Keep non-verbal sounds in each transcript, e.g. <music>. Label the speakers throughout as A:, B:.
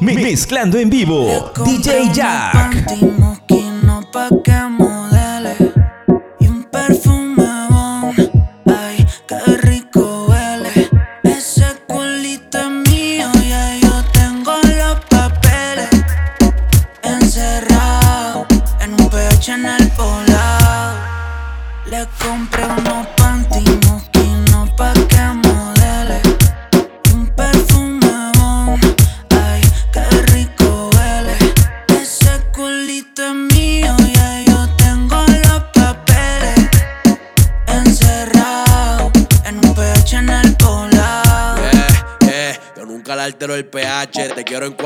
A: Mezclando en vivo, DJ Jack.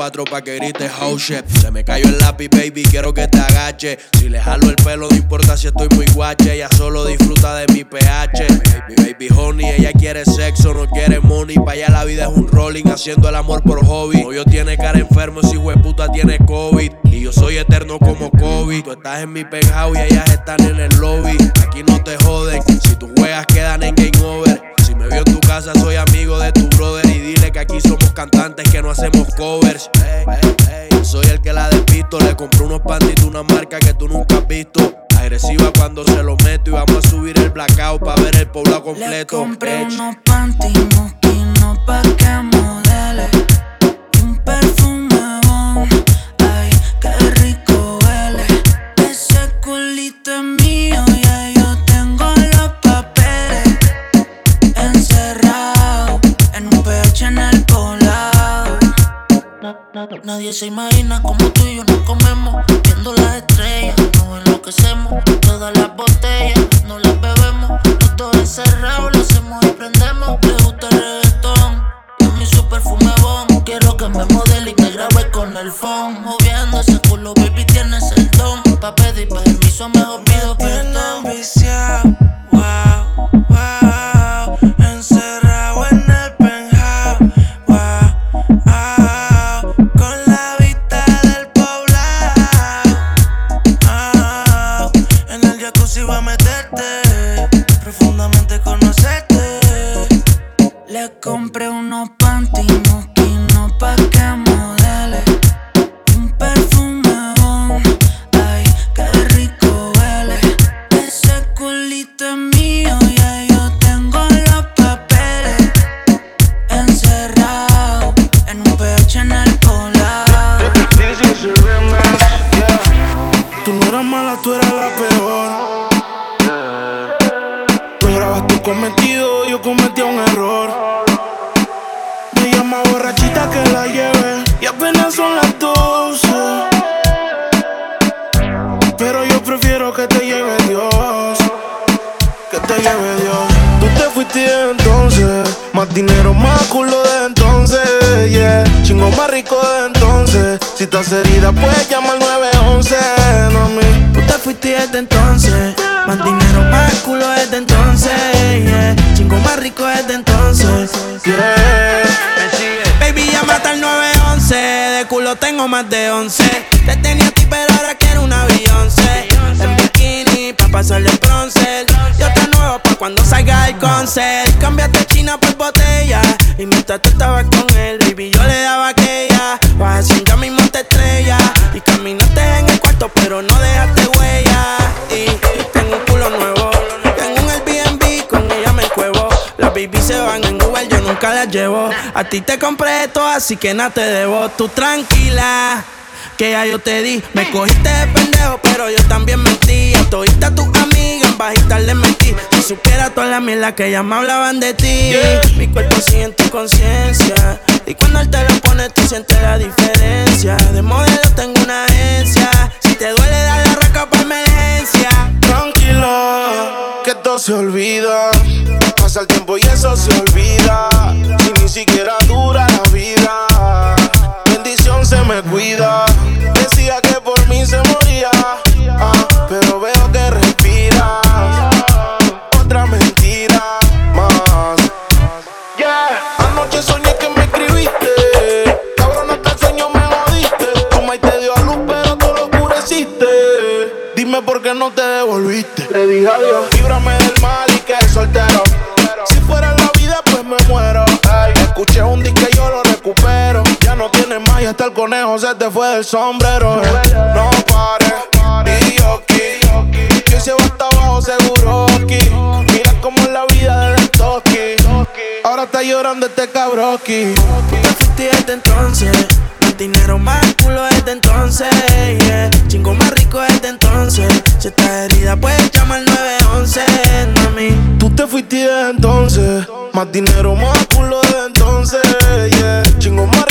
B: Cuatro pa' que grites oh shit. Se me cayó el lápiz, baby, quiero que te agache. Si le jalo el pelo, no importa si estoy muy guache. Ella solo disfruta de mi pH. Mi baby honey, ella quiere sexo, no quiere money. Pa' allá la vida es un rolling, haciendo el amor por hobby. yo tiene cara enfermo, si puta tiene COVID. Y yo soy eterno como COVID. Tú estás en mi penthouse y ellas están en el lobby. Aquí no te joden, si tus juegas quedan en game over. Me vio en tu casa, soy amigo de tu brother. Y dile que aquí somos cantantes que no hacemos covers. Ey, ey, ey. Yo Soy el que la despisto. Le compré unos panties de una marca que tú nunca has visto. Agresiva cuando se lo meto. Y vamos a subir el blackout para ver el poblado
C: Le
B: completo.
C: compré
B: Ech.
C: unos panty mosquinos pa' que modele un perfume Nadie se imagina como tú y yo nos comemos. Viendo las estrellas, nos enloquecemos. Todas las botellas, no las bebemos. Los dos encerrados, lo hacemos y prendemos. Le gusta el reggaetón, y a mí su perfume bon. Quiero que me modele y me grabe con el phone. Moviendo ese culo, baby, tienes el don. Pa' pedir permiso, mejor Le compré unos
D: A
C: ti te compré esto, así que nada te debo. Tú tranquila, que ya yo te di. Me cogiste de pendejo, pero yo también mentí. A todita tus amigas, en bajita le mentí. Si supiera toda la mierda que ya me hablaban de ti. Mi cuerpo sigue en tu conciencia. Y cuando él te lo pone, tú sientes la diferencia. De modelo tengo una agencia. Si te duele, dale arranca para emergencia.
D: Tranquila, que todo se olvida. Pasa el tiempo y eso se olvida. Y ni siquiera dura la vida. Bendición se me cuida. Decía que por mí se moría. ah, pero veo que no te devolviste. Le dije adiós. Líbrame del mal y que soltero. Si fuera la vida, pues me muero. Ay, escuché un disco y yo lo recupero. Ya no tienes más y hasta el conejo se te fue del sombrero. No pares, y yo Que se va hasta abajo seguro aquí. Mira cómo es la vida de toki. Ahora está llorando este cabroki.
C: Te fuiste desde entonces. Dinero, más culo desde entonces. Yeah. Chingo más rico desde entonces. Si estás herida, puedes llamar 911, mami.
D: Tú te fuiste desde entonces. Más dinero, más culo desde entonces. Yeah. Chingo más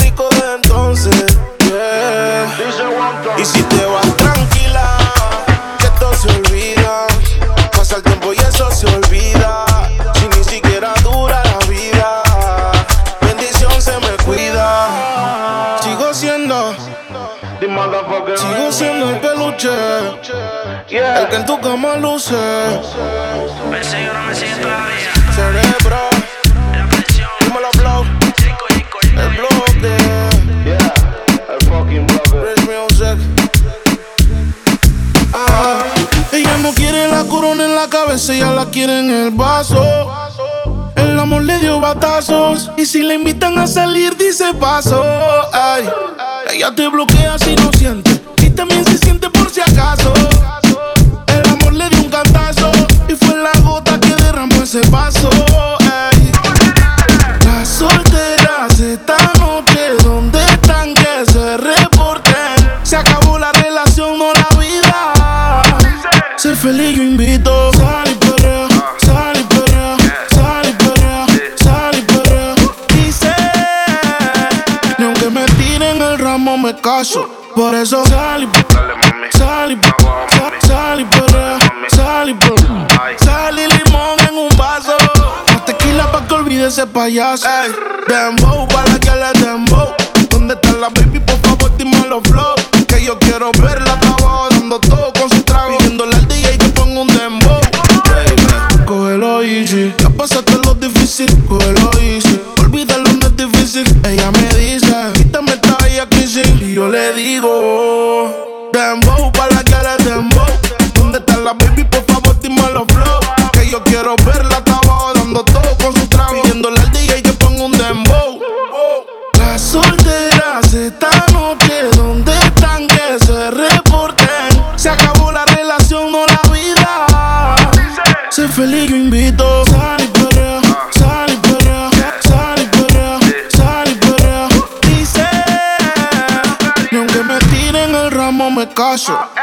D: El que en tu cama luce.
C: Me sigue no me sigue todavía.
D: Cerebro.
C: La presión.
D: Dímelo, blow.
C: Chico, chico,
D: El bloque. Fresh music. Ah, ella no quiere la corona en la cabeza, ella la quiere en el vaso. El amor le dio batazos. Y si le invitan a salir, dice paso. Ay, ella te bloquea si no siente. Y también se siente por si acaso. Le dio un cantazo. Y fue la gota que derramó ese vaso. Ay. Las solteras esta noche, ¿dónde están? Que se reporten. Se acabó la relación, no la vida. Ser feliz yo invito. Sal y perrea, sal y perrea, sal y perrea. Dice, ni aunque me tiren el ramo me caso. Por eso sal y ese payaso. Ey, dembow, para que le dembow. ¿Dónde está la baby? Por favor, dime los flow. Que yo quiero verla abajo dando todo con su trago. Pidiéndole al DJ que ponga un dembow. Baby, cógelo easy. Ya pasaste lo difícil, cógelo easy.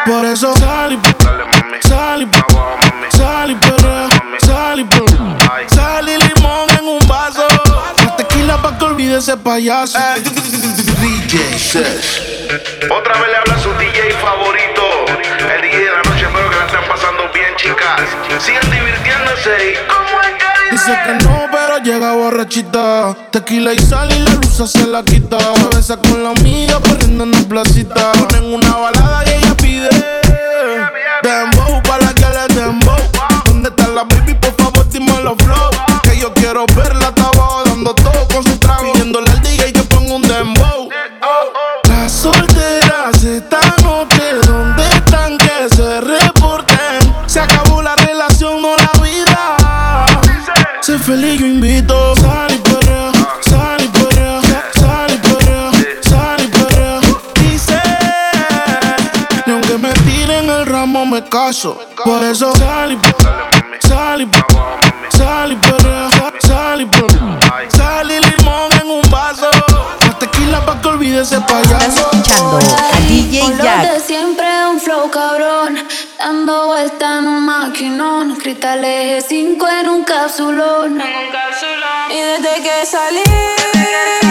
D: Por eso sal y sal y sal y perrea, sal y perrea. Sal y limón en un vaso. Más tequila pa' que olvide ese payaso.
E: DJ Sesh. Otra vez le habla su DJ favorito. El DJ de la noche, espero que la estén pasando bien, chicas. Sigan divirtiéndose. ¿Y cómo es que dice?
D: Que no, pero llega borrachita. Tequila y sal y la luz se la quita. Se besa con la amiga corriendo en la placita. Ponen una balada y ella pide. Dembow para que le dembow. ¿Dónde está la baby? Por favor, dime los flow. Que yo quiero verla caso. Por eso sal y sal y sal y perrea, sal y. Sal y limón en un vaso. Más tequila pa' que olvide ese
F: Estás
D: payaso.
F: escuchando a DJ Jack.
G: de siempre un flow cabrón, dando vuelta en un maquinón, cristales 5 en un capsulón. Y desde que salí,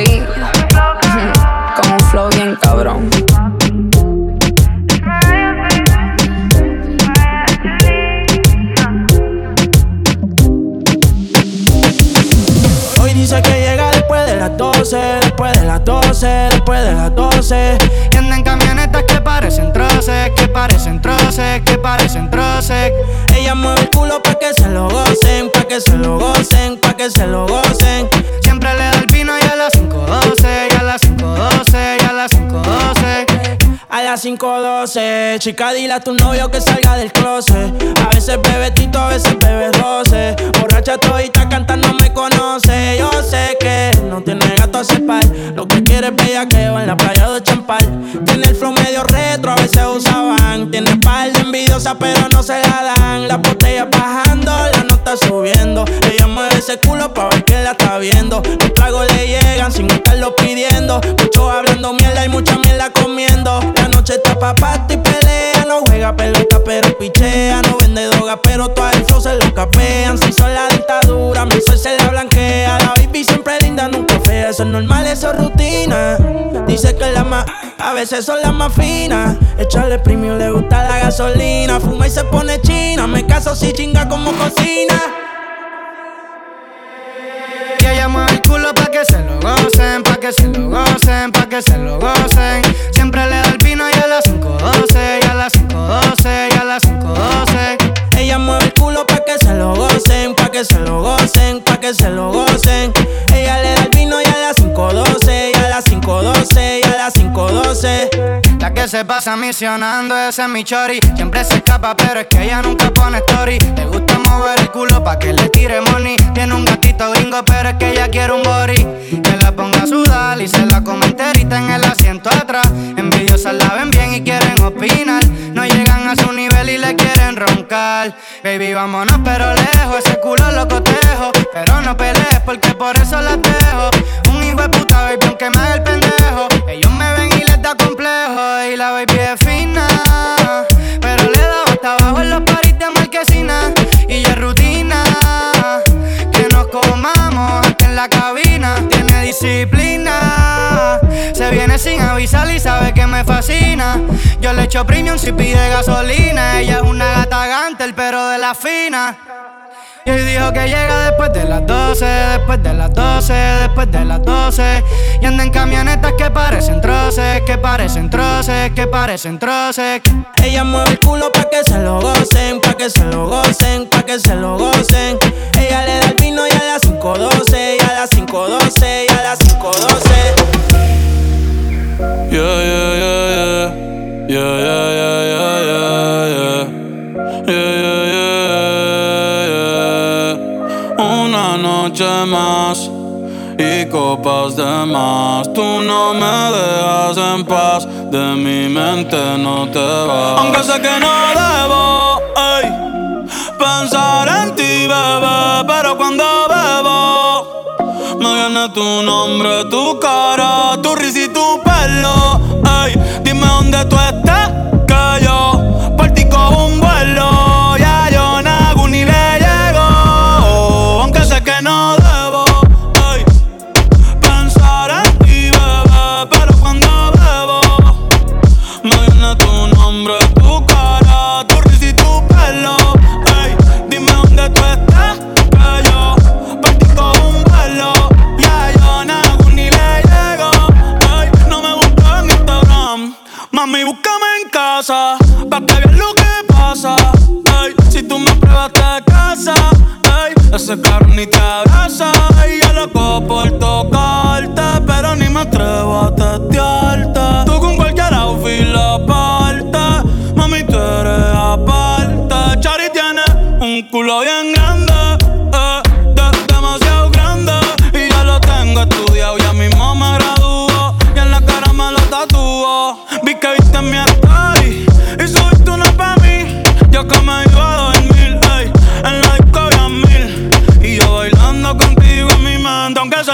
G: ahí. <laughs> Con un flow bien cabrón.
C: Hoy dice que llega después de las 12, después de las 12, después de las 12.
H: Parecen troces, que parecen troces.
C: Ella mueve el culo pa' que se lo gocen, pa' que se lo gocen, pa' que se lo gocen.
H: Siempre le da el vino y a las 5.12, y a las 5.12, y a las 5.12.
C: Las 5.12, chica, dile a tu novio que salga del closet. A veces bebe tito, a veces bebe roce. Borracha todita cantando me conoce. Yo sé que no tiene gato a par. Lo que quiere es bellaqueo en la playa de Champal. Tiene el flow medio retro, a veces usaban. Tiene par de envidiosa, pero no se la dan. La botella bajando, la nota subiendo. Ella mueve ese culo pa' ver que la está viendo. Los tragos le llegan sin estarlo pidiendo. Muchos hablando mierda y mucha mierda comiendo. Está pa' y pelea. No juega pelota, pero pichea. No vende droga, pero todo el flow se lo capean. Si son la dictadura, mi sol se la blanquea. La baby siempre linda, nunca fea. Eso es normal, eso es rutina. Dice que la más, a veces son las más finas. Echarle premium, le gusta la gasolina. Fuma y se pone china. Me caso si chinga como cocina.
H: Ella mueve el culo pa' que se lo gocen, pa' que se lo gocen, pa' que se lo gocen. Siempre le
C: Ella mueve el culo pa' que se lo gocen, pa' que se lo gocen, pa' que se lo gocen. Ella le da el vino y a las 5.12, y a las 5.12, y a las 5.12.
H: La que se pasa misionando, ese es mi chori. Siempre se escapa, pero es que ella nunca pone story. Le gusta mover el culo pa' que le tire money. Tiene un gatito gringo, pero es que ella quiere un body. Que la ponga a sudar y se la come enterita en el asiento atrás. Envidiosas la ven bien y quieren opinar. No llegan a su nivel y le quieren roncar. Baby, vámonos, pero lejos. Ese culo lo cotejo. Pero no pelees porque por eso la dejo. Un hijo de puta, baby, aunque me haga el pendejo. Ellos me ven y les da complejo. Y la baby es fina. Pero le da hasta abajo en los paris de marquesina. Y es rutina. Que nos comamos hasta en la cabina. Tiene disciplina. Se viene sin avisar y sabe que me fascina. Yo le echo premium si pide gasolina. Ella es una gata gantel, pero de la fina. Y hoy dijo que llega después de las 12, después de las 12, después de las 12. Y anda en camionetas que parecen troces, que parecen troces, que parecen troces.
C: Ella mueve el culo pa' que se lo gocen, pa' que se lo gocen, pa' que se lo gocen. Ella le da el vino y a las 5.12, y a las 5.12, y a las 5.12.
I: Yeah, yeah, yeah, yeah. Yeah, yeah, yeah, yeah, yeah, yeah. Yeah, noche más y copas de más. Tú no me dejas en paz, de mi mente no te vas. Aunque sé que no debo ey, pensar en ti, bebé, pero cuando bebo viene tu nombre, tu cara, tu risa y tu pelo. Ey, dime dónde tú estás, carro ni te abraza. Y yo loco por tocarte, pero ni me atrevo a testearte. Tú con cualquier outfit la parte, mami, tú eres aparte. Chari tiene un culo bien grande,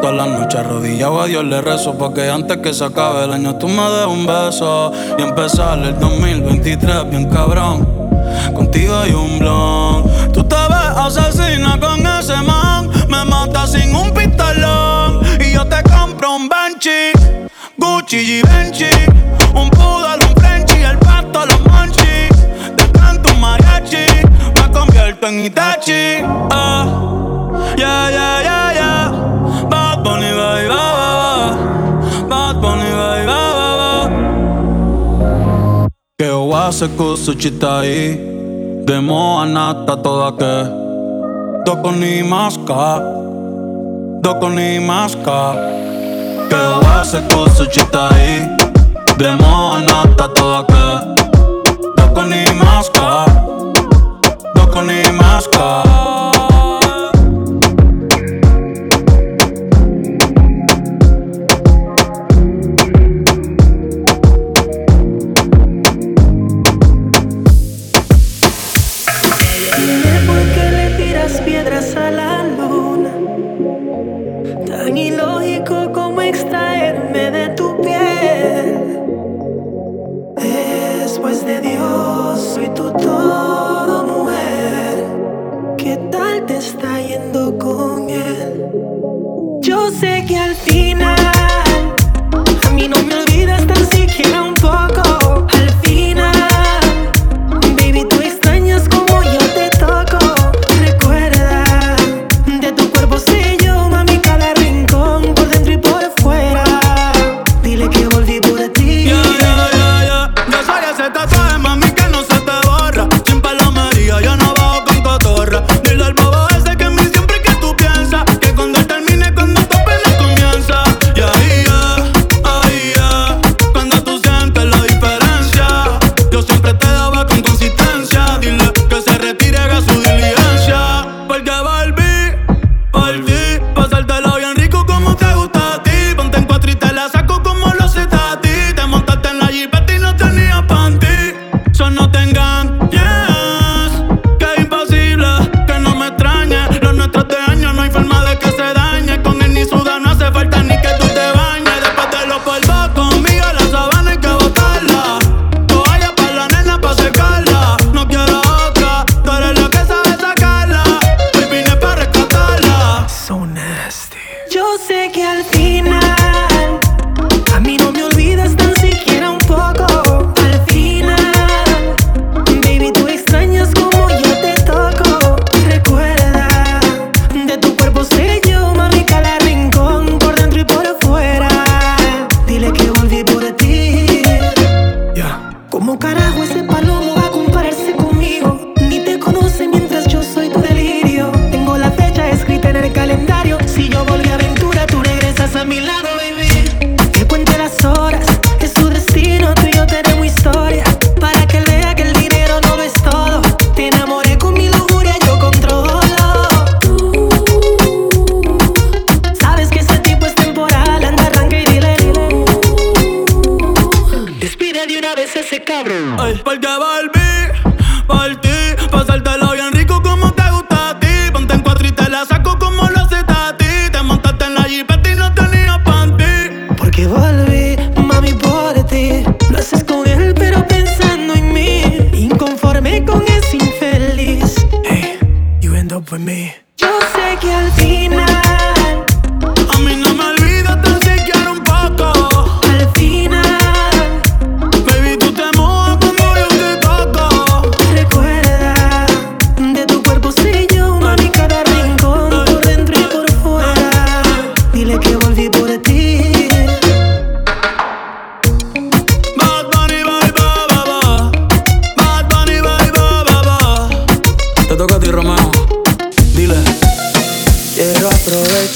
I: Todas las noches arrodillado. A Dios le rezo Porque antes que se acabe el año tú me des un beso. Y empezar el 2023 bien cabrón Contigo hay un blon. Tú te ves asesina con ese man Me matas sin un pistolón. Y yo te compro un Banshee Gucci y Benchi Un poodle, un Frenchy El pato, los monchis Te canto un mariachi Me convierto en Itachi. Ah. Yeah, yeah, yeah, Baby, ba, ba, ba. Bad Bunny, baby, ba, ba, ba. Que wase kusuchitai Demo anata toda que. Doko ni maska Doko ni maska Que wase kusuchitai Demo anata toda que. Doko ni maska Doko ni maska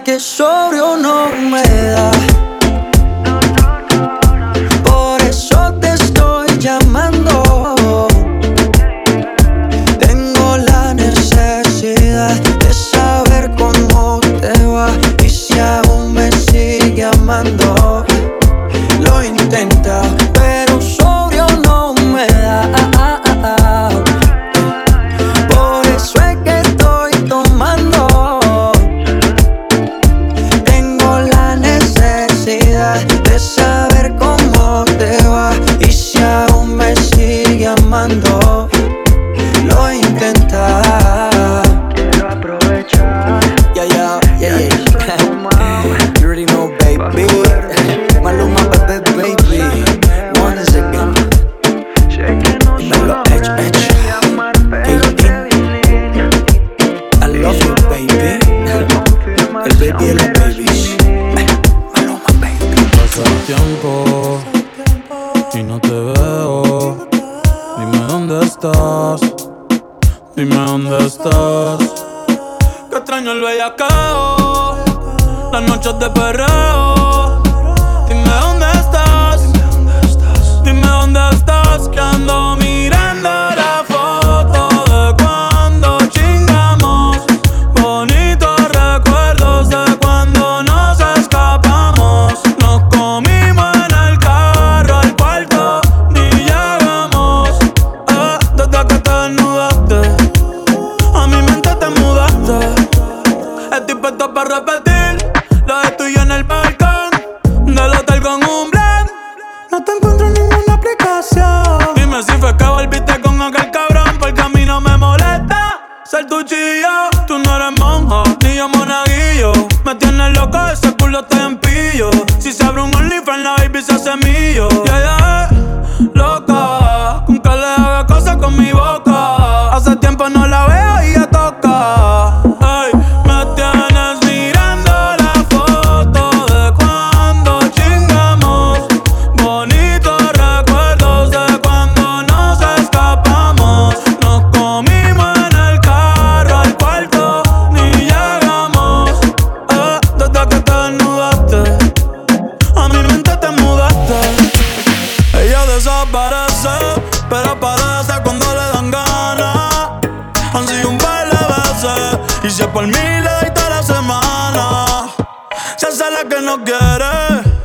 F: que sobrio no me da.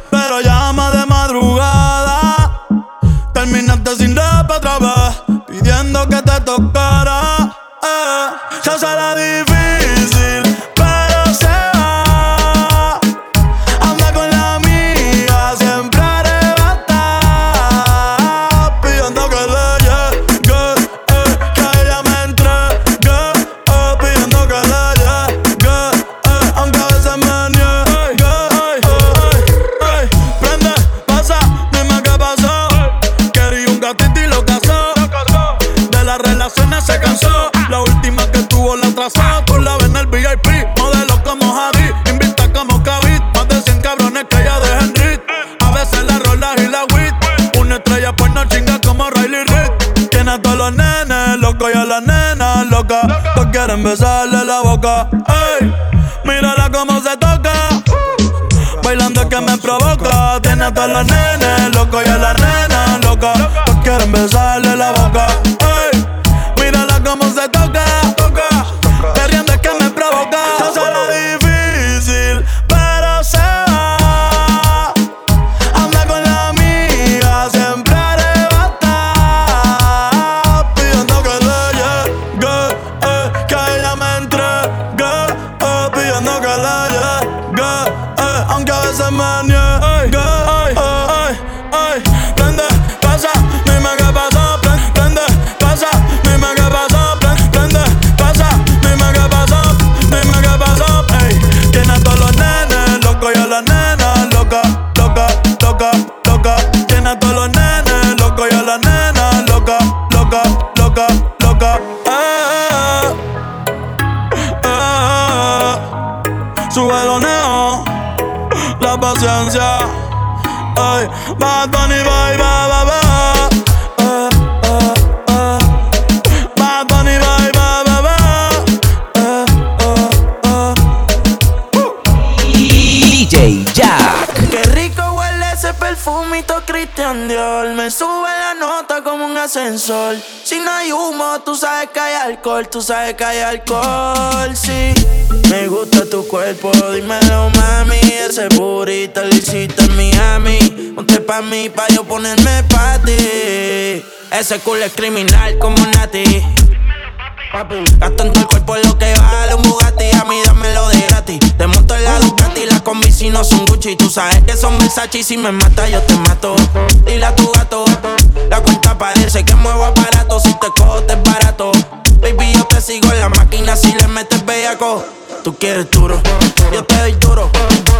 F: Pero
I: llama de madrugada. Terminaste sin rap otra vez, pidiendo que te tocara. Eh, se hace la quieren besarle la boca. Ey, mírala cómo se toca. Bailando es que me provoca. Tiene a todos los nenes locos y a las nenas
C: alcohol. Tú sabes que hay alcohol, sí. Me gusta tu cuerpo, dímelo, mami. Ese burrito lo hiciste en Miami. Ponte pa' mí, pa' yo ponerme pa' ti. Ese culo es criminal como Nati. Gasto en todo cuerpo lo que vale un Bugatti A mí dámelo de gratis Te monto en la Ducati Las combi si no son Gucci Tú sabes que son Versace Y si me mata yo te mato Dile a tu gato La cuenta parece que muevo aparato Si te cojo te es barato Baby yo te sigo en la máquina Si le metes bellaco. Tú quieres duro Yo te doy duro.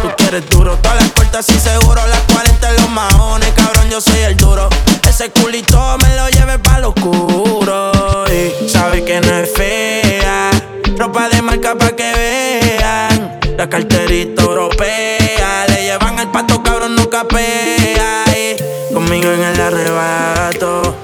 C: Tú quieres duro Todas las cortas y seguro Las 40 en los maones Cabrón yo soy el duro. Ese culito me lo lleve pa' lo oscuro. Y sabe que no es fea Ropa de marca pa' que vean. La carterita europea Le llevan al pato cabrón no capea y Conmigo en el arrebato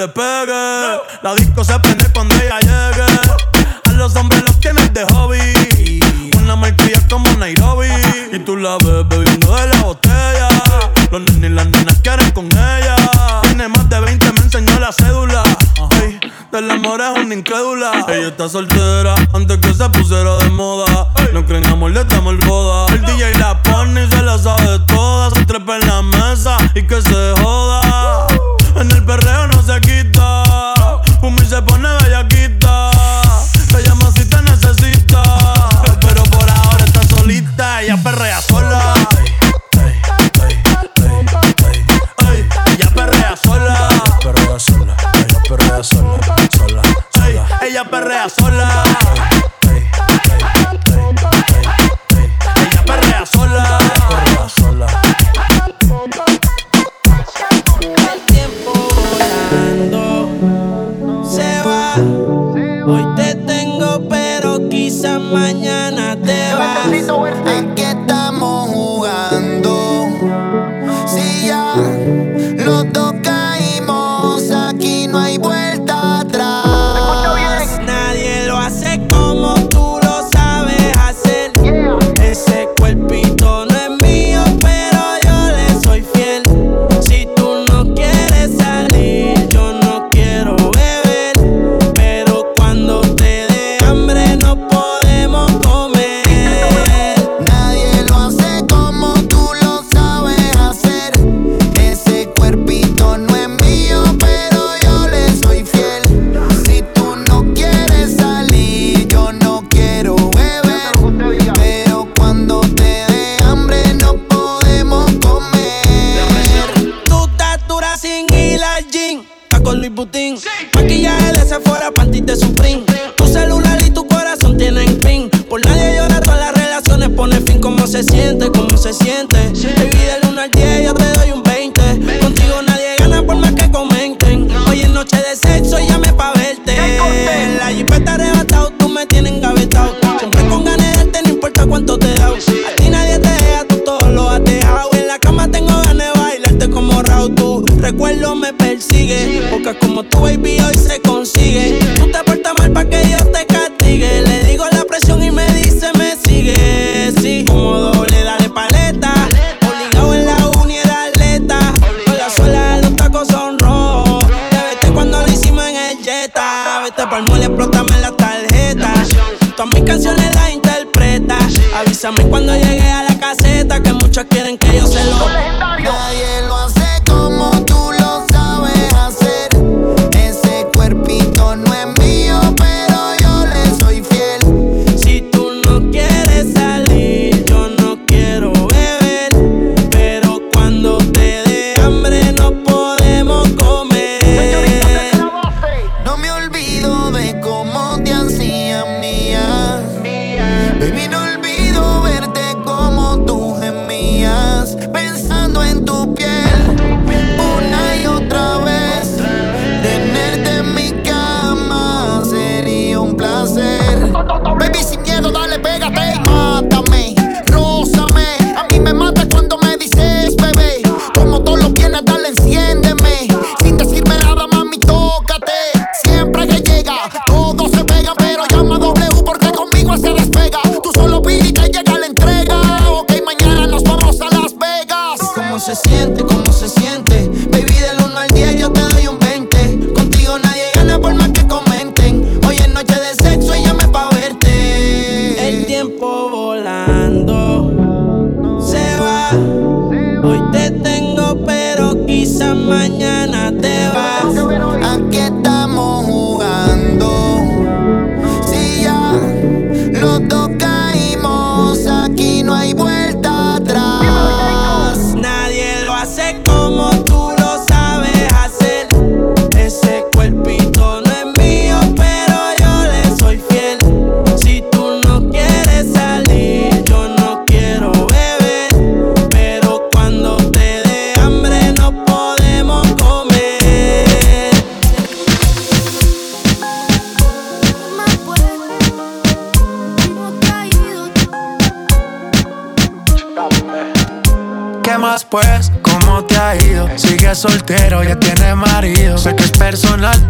C: le pegue. La disco se prende cuando ella llegue. A los hombres los tienes de hobby. Una marquilla como Nairobi. Y tú la ves bebiendo de la botella. Los nenes y las nenas quieren con ella. Tiene más de 20, me enseñó la cédula. Ay, del amor es una incrédula. Ella está soltera antes que se pusiera de moda. No creen amor, le estamos el boda. El DJ la pone se la sabe toda. Se trepa en la mesa y que se joda. En el perreo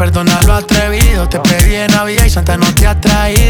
A: perdona lo atrevido. Te pedí en Navidad y Santa no te ha traído.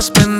J: has
A: pendientes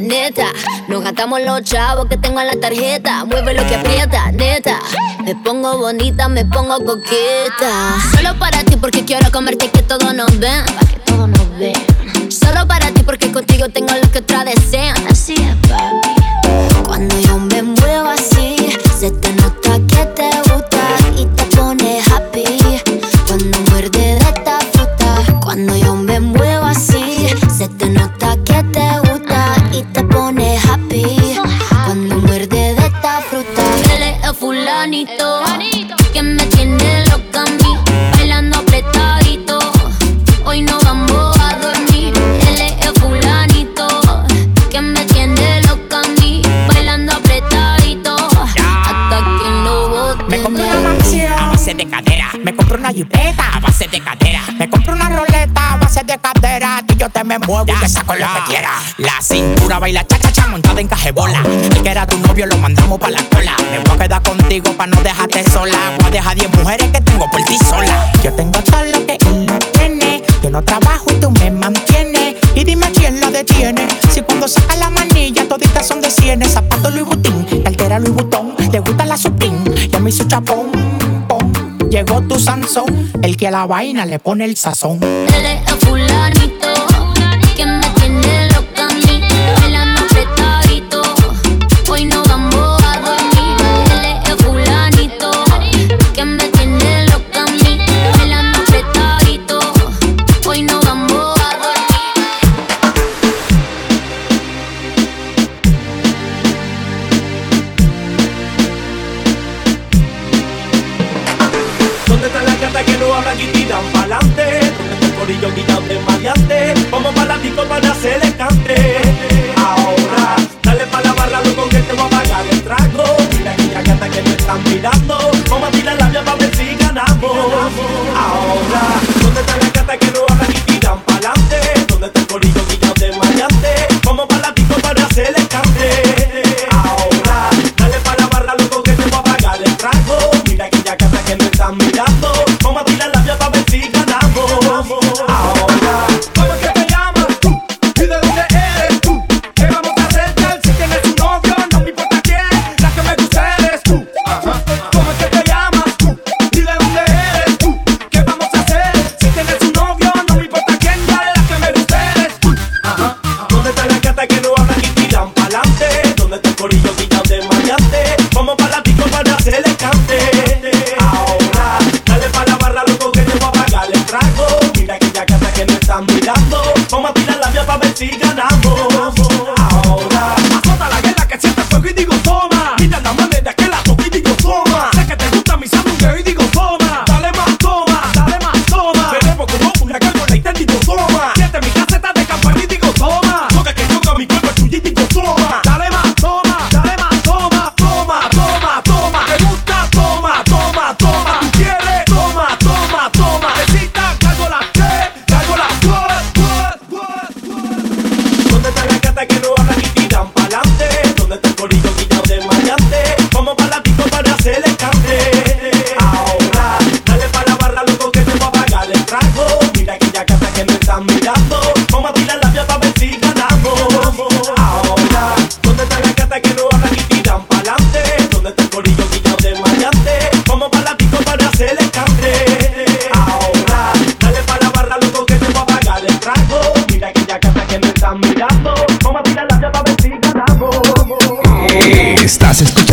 K: neta. Nos gastamos los chavos que tengo en la tarjeta. Mueve lo que aprieta, neta. Me pongo bonita, me pongo coqueta. Solo para ti porque quiero comerte que todos nos ven. Para que todos nos ven. Solo para ti porque contigo tengo lo que otra desean. Así es, papi. Cuando yo me muevo así, se te nota. Juanito, que
J: me tiene loca a mí, bailando apretadito. Hoy no vamos a dormir. Él es el fulanito, que me tiene loca a mí, bailando apretadito. Hasta que
L: lo bote. Me compré una mansión a base de cadera, me compré una jipeta a base de cadera te me muevo y te saco lo que quieras. La cintura baila chachacha montada en cajebola. El que era tu novio lo mandamos pa' la cola. Me voy a quedar contigo pa' no dejarte sola. Voy a dejar 10 mujeres que tengo por ti sola. Yo tengo todo lo que él no tiene. Yo no trabajo y tú me mantienes. Y dime quién lo detiene. Si cuando saca la manilla toditas son de cienes. Zapato Louis Vuitton, cartera Louis Vuitton. Le gusta la supín y a mí su chapón. Llegó tu Sansón, el que a la vaina le pone el sazón.
M: Eres a
N: fulanito.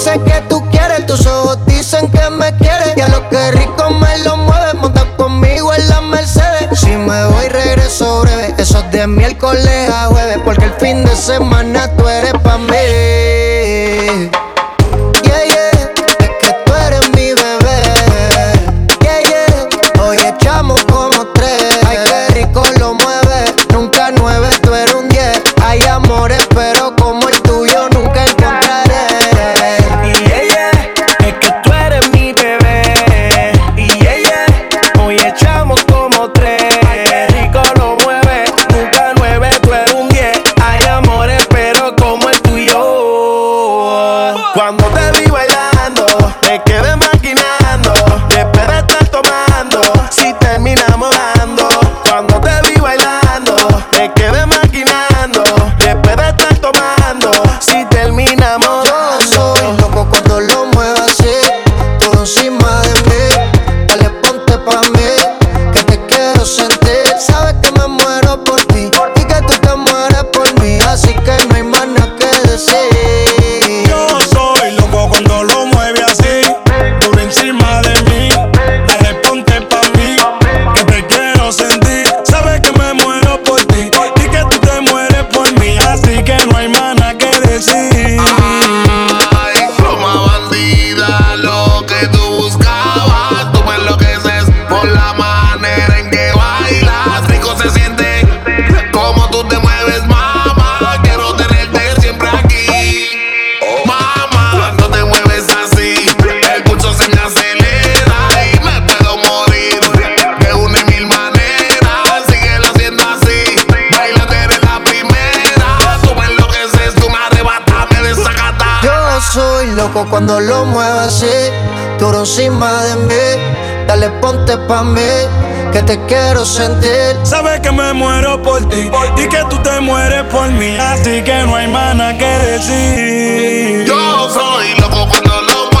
O: sé que tú quieres, tus ojos dicen que me quieres. Y a lo que rico me lo mueves, monta conmigo en la Mercedes. Si me voy, regreso breve. Eso es de miércoles a jueves, porque el fin de semana tú eres pa' mí. Cuando lo muevas así, duro encima de mí. Dale, ponte pa' mí, que te quiero sentir.
I: Sabes que me muero por ti y que tú te mueres por mí. Así que no hay más nada que decir.
D: Yo soy loco cuando lo mueves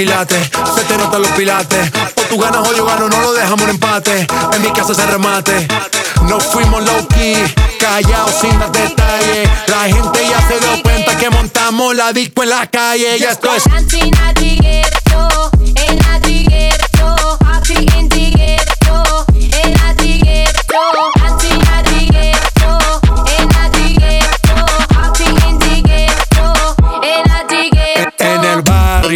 K: Ese culo es de quilate, se te notan los pilates. O tú ganas o yo gano, no lo dejamos en empate. En mi casa se remate. No fuimos low key, callados sin más detalles. La gente ya se dio cuenta que montamos la disco en la calle. Ya esto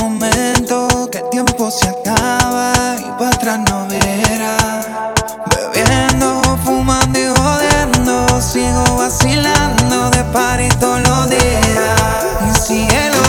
P: Momento. Que el tiempo se acaba y para atrás no verá. Bebiendo, fumando y jodiendo. Sigo vacilando de party todos los días. Y. Cielo.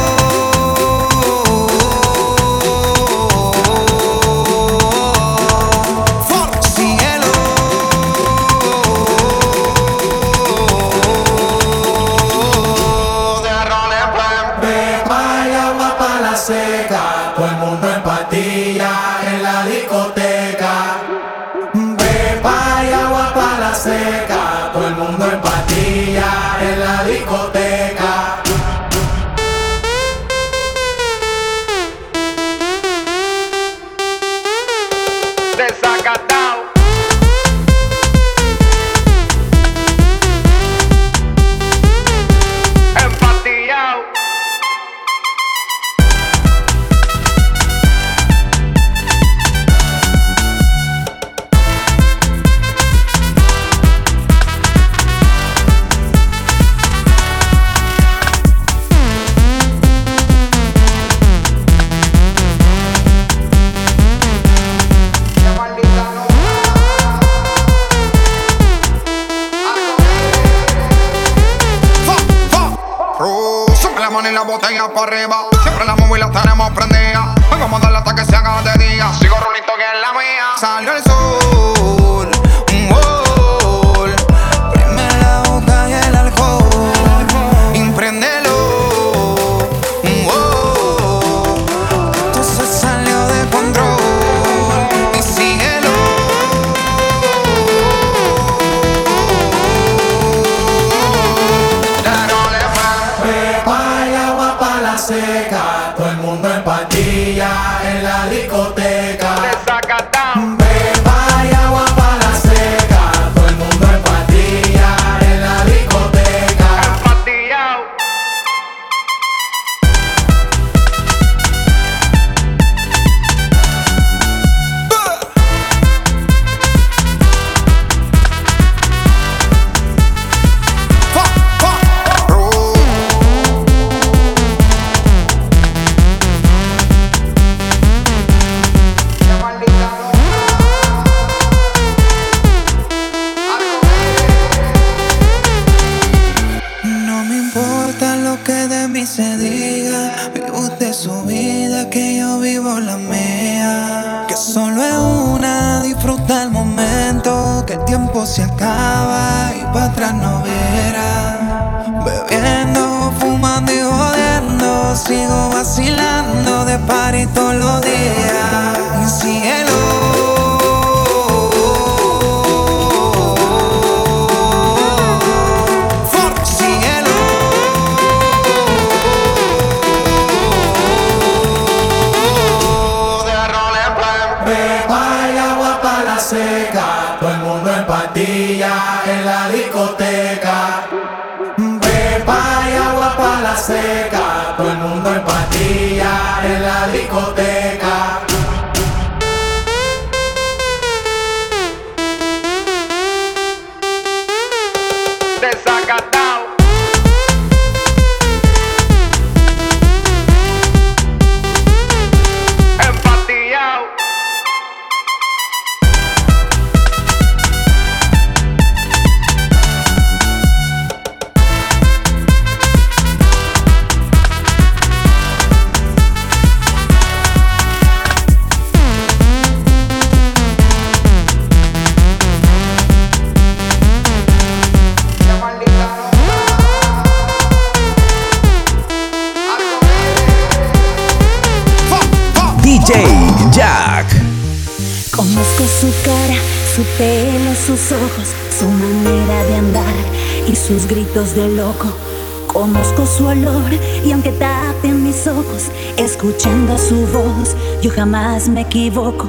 Q: Equivoco.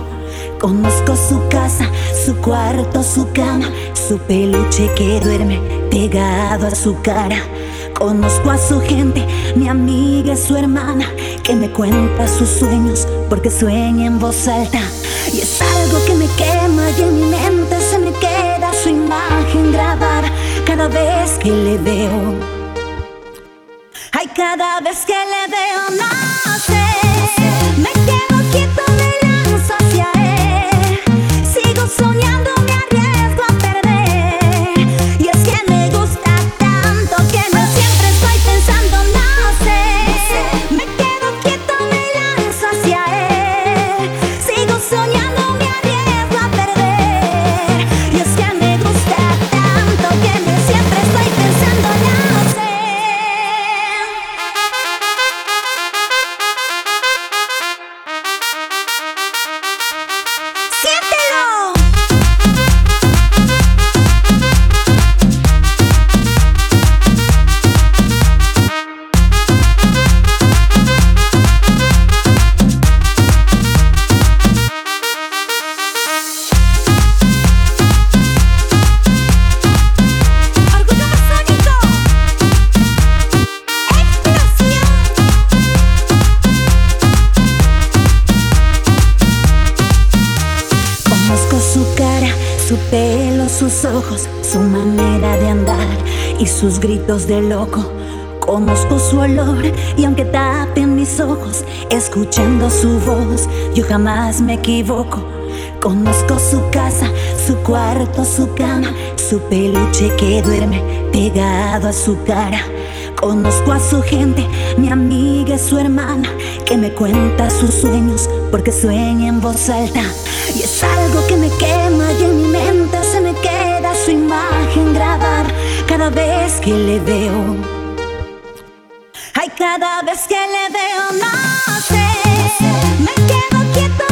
Q: Conozco su casa, su cuarto, su cama, su peluche que duerme pegado a su cara. Conozco a su gente, mi amiga su hermana, que me cuenta sus sueños porque sueña en voz alta. Y es algo que me quema y en mi mente se me queda su imagen grabada cada vez que le veo. Ay, cada vez que le veo, no sé, me quedo quieto, de loco. Conozco su olor y aunque tapen mis ojos, escuchando su voz, yo jamás me equivoco. Conozco su casa, su cuarto, su cama, su peluche que duerme pegado a su cara. Conozco a su gente, mi amiga y su hermana, que me cuenta sus sueños porque sueña en voz alta. Y es algo que me quema y en mi mente se me queda su imagen grabada cada vez que le veo. Ay, cada vez que le veo, no sé, me quedo quieto,